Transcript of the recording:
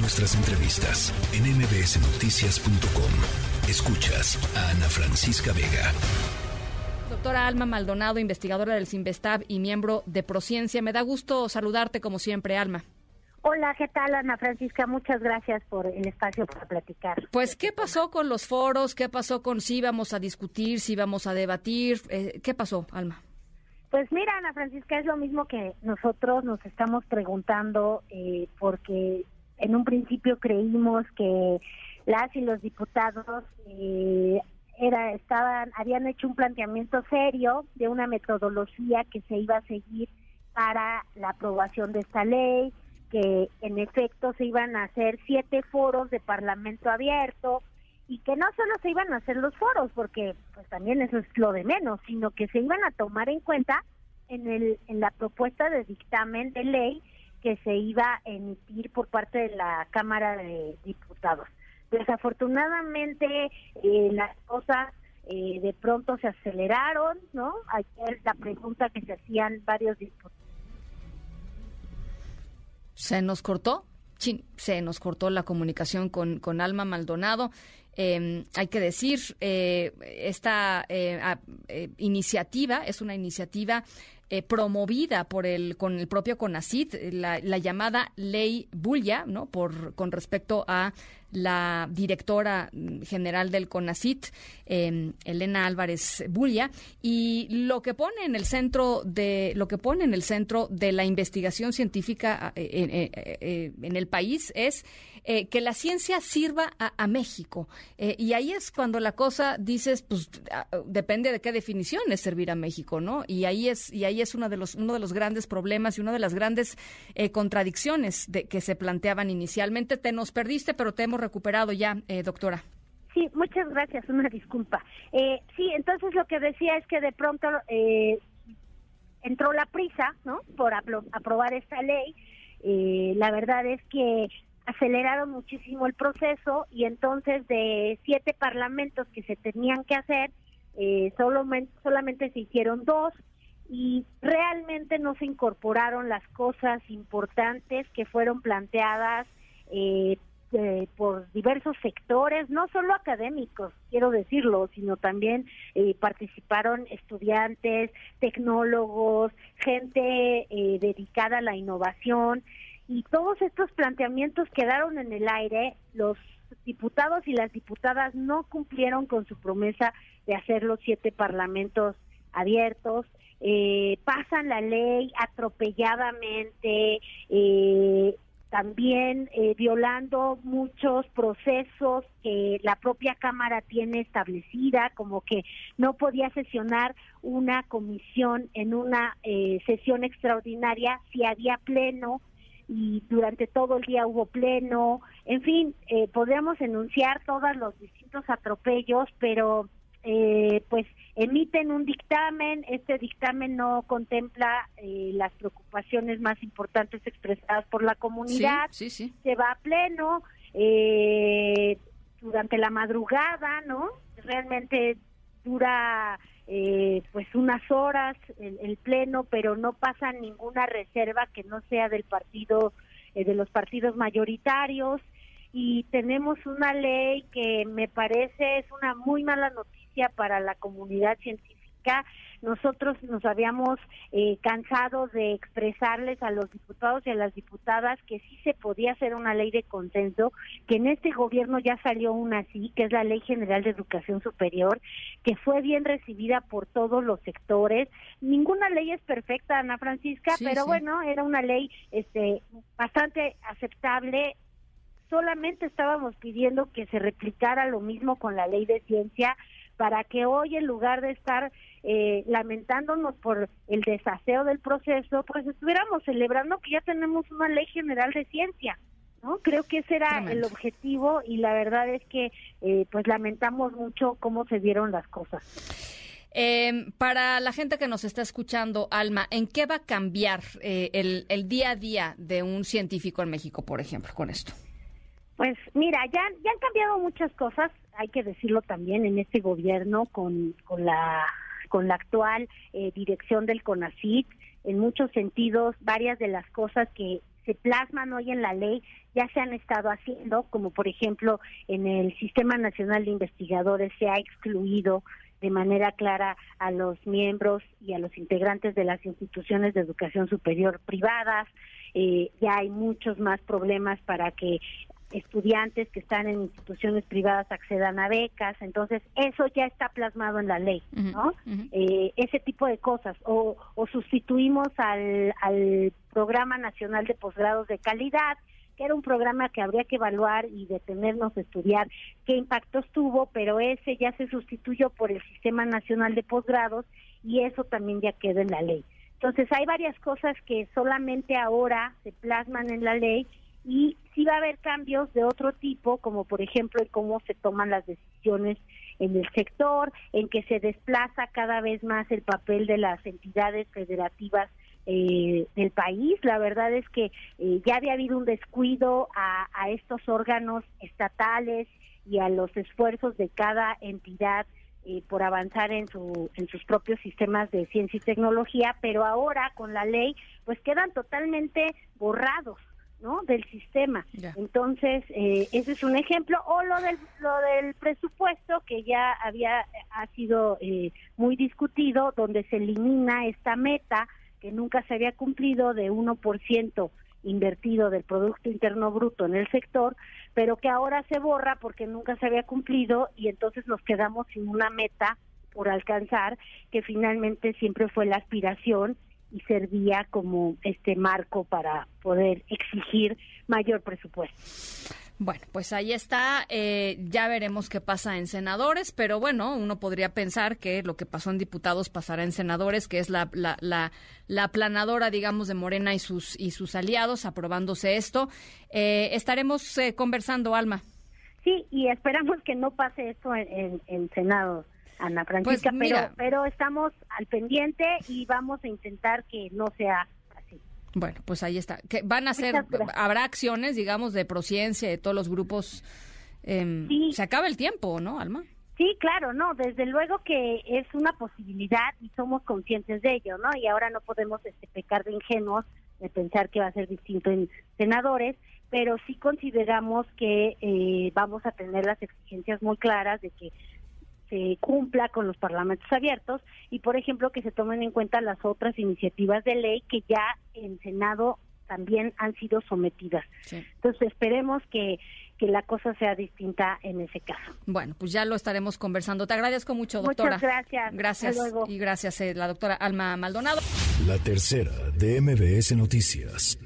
Nuestras entrevistas en mbsnoticias.com. Escuchas a Ana Francisca Vega. Doctora Alma Maldonado, investigadora del CIMBESTAB y miembro de Prociencia. Me da gusto saludarte como siempre, Alma. Hola, ¿qué tal Ana Francisca? Muchas gracias por el espacio para platicar. Pues, ¿qué pasó con los foros? ¿Qué pasó con si íbamos a discutir, si íbamos a debatir? Eh, ¿Qué pasó, Alma? Pues mira, Ana Francisca, es lo mismo que nosotros nos estamos preguntando, eh, porque en un principio creímos que las y los diputados eh, era estaban habían hecho un planteamiento serio de una metodología que se iba a seguir para la aprobación de esta ley, que en efecto se iban a hacer siete foros de parlamento abierto y que no solo se iban a hacer los foros, porque pues también eso es lo de menos, sino que se iban a tomar en cuenta en el en la propuesta de dictamen de ley que se iba a emitir por parte de la Cámara de Diputados. Desafortunadamente eh, las cosas eh, de pronto se aceleraron, ¿no? Ayer la pregunta que se hacían varios diputados. ¿Se nos cortó? Sí, se nos cortó la comunicación con, con Alma Maldonado. Em, hay que decir, eh, esta iniciativa es una iniciativa eh, promovida por el con el propio CONACIT, la, la llamada ley Bulla, ¿no? Por con respecto a la directora general del CONACIT, em, Elena Álvarez Bulla, y lo que pone en el centro de lo que pone en el centro de la investigación científica eh, eh, en el país es que la ciencia sirva a, México. y ahí es cuando la cosa dices, pues ah, depende de qué definición es servir a México, ¿no? Y ahí es y ahí es uno de los, uno de los grandes problemas y una de las grandes eh, contradicciones de, que se planteaban inicialmente. Te nos perdiste, pero te hemos recuperado ya, eh, doctora. Sí, muchas gracias, una disculpa. Eh, sí, entonces lo que decía es que de pronto entró la prisa, ¿no? Por aprobar esta ley. la verdad es que aceleraron muchísimo el proceso y entonces de siete parlamentos que se tenían que hacer, solamente se hicieron dos y realmente no se incorporaron las cosas importantes que fueron planteadas eh, eh, por diversos sectores, no solo académicos, quiero decirlo, sino también eh, participaron estudiantes, tecnólogos, gente dedicada a la innovación y todos estos planteamientos quedaron en el aire. Los diputados y las diputadas no cumplieron con su promesa de hacer los siete parlamentos abiertos eh, pasan la ley atropelladamente, eh, también eh, violando muchos procesos que la propia Cámara tiene establecida, como que no podía sesionar una comisión en una eh, sesión extraordinaria si había pleno y durante todo el día hubo pleno, en fin, eh, podríamos enunciar todos los distintos atropellos, pero eh, pues emiten un dictamen, este dictamen no contempla eh, las preocupaciones más importantes expresadas por la comunidad, se va a pleno eh, durante la madrugada, ¿no? Realmente dura eh, pues unas horas el, el, pleno, pero no pasa ninguna reserva que no sea del partido, de los partidos mayoritarios. Y tenemos una ley que me parece es una muy mala noticia para la comunidad científica. Nosotros nos habíamos eh, cansado de expresarles a los diputados y a las diputadas que sí se podía hacer una ley de consenso, que en este gobierno ya salió una así, que es la Ley General de Educación Superior, que fue bien recibida por todos los sectores. Ninguna ley es perfecta, Ana Francisca, pero bueno, era una ley este bastante aceptable solamente estábamos pidiendo que se replicara lo mismo con la ley de ciencia para que hoy en lugar de estar eh, lamentándonos por el desaseo del proceso, pues estuviéramos celebrando que ya tenemos una ley general de ciencia. ¿no? Creo que ese era el objetivo y la verdad es que eh, pues lamentamos mucho cómo se dieron las cosas. Em, para la gente que nos está escuchando, Alma, ¿en qué va a cambiar eh, el, el día a día de un científico en México, por ejemplo, con esto? Pues mira, ya, ya han cambiado muchas cosas, hay que decirlo también en este gobierno con, con la con la actual eh, dirección del CONACIT, en muchos sentidos, varias de las cosas que se plasman hoy en la ley ya se han estado haciendo, como por ejemplo en el Sistema Nacional de Investigadores se ha excluido de manera clara a los miembros y a los integrantes de las instituciones de educación superior privadas. Eh, ya hay muchos más problemas para que estudiantes que están en instituciones privadas accedan a becas, entonces eso ya está plasmado en la ley, ¿no? Eh, ese tipo de cosas, o, o sustituimos al, al Programa Nacional de Posgrados de Calidad, que era un programa que habría que evaluar y detenernos a estudiar qué impactos tuvo, pero ese ya se sustituyó por el Sistema Nacional de Posgrados y eso también ya queda en la ley. Entonces hay varias cosas que solamente ahora se plasman en la ley y sí va a haber cambios de otro tipo, como por ejemplo en cómo se toman las decisiones en el sector, en que se desplaza cada vez más el papel de las entidades federativas eh, del país. La verdad es que eh, ya había habido un descuido a, a estos órganos estatales y a los esfuerzos de cada entidad eh, por avanzar en, su, en sus propios sistemas de ciencia y tecnología, pero ahora con la ley pues quedan totalmente borrados. ¿No? del sistema. Entonces, eh, ese es un ejemplo. O lo del, lo del presupuesto, que ya había ha sido eh, muy discutido, donde se elimina esta meta que nunca se había cumplido de 1% invertido del Producto Interno Bruto en el sector, pero que ahora se borra porque nunca se había cumplido y entonces nos quedamos sin una meta por alcanzar, que finalmente siempre fue la aspiración y servía como este marco para poder exigir mayor presupuesto. Bueno, pues ahí está. Eh, ya veremos qué pasa en senadores, pero bueno, uno podría pensar que lo que pasó en diputados pasará en senadores, que es la, la, la, la aplanadora, digamos, de Morena y sus, y sus aliados aprobándose esto. Eh, estaremos eh, conversando, Alma. Sí, y esperamos que no pase esto en, en, Senado. Ana Francisca, pues pero, pero estamos al pendiente y vamos a intentar que no sea bueno, pues ahí está. Que van a ser, habrá acciones, digamos, de prociencia de todos los grupos. Em, se acaba el tiempo, ¿no, Alma? Sí, claro, no, desde luego que es una posibilidad y somos conscientes de ello, ¿no? Y ahora no podemos este, pecar de ingenuos de pensar que va a ser distinto en senadores, pero sí consideramos que eh, vamos a tener las exigencias muy claras de que se cumpla con los parlamentos abiertos y, por ejemplo, que se tomen en cuenta las otras iniciativas de ley que ya en Senado también han sido sometidas. Entonces, esperemos que, que la cosa sea distinta en ese caso. Bueno, pues ya lo estaremos conversando. Te agradezco mucho, doctora. Muchas gracias. Gracias. Y gracias, eh, la doctora Alma Maldonado. La tercera de MBS Noticias.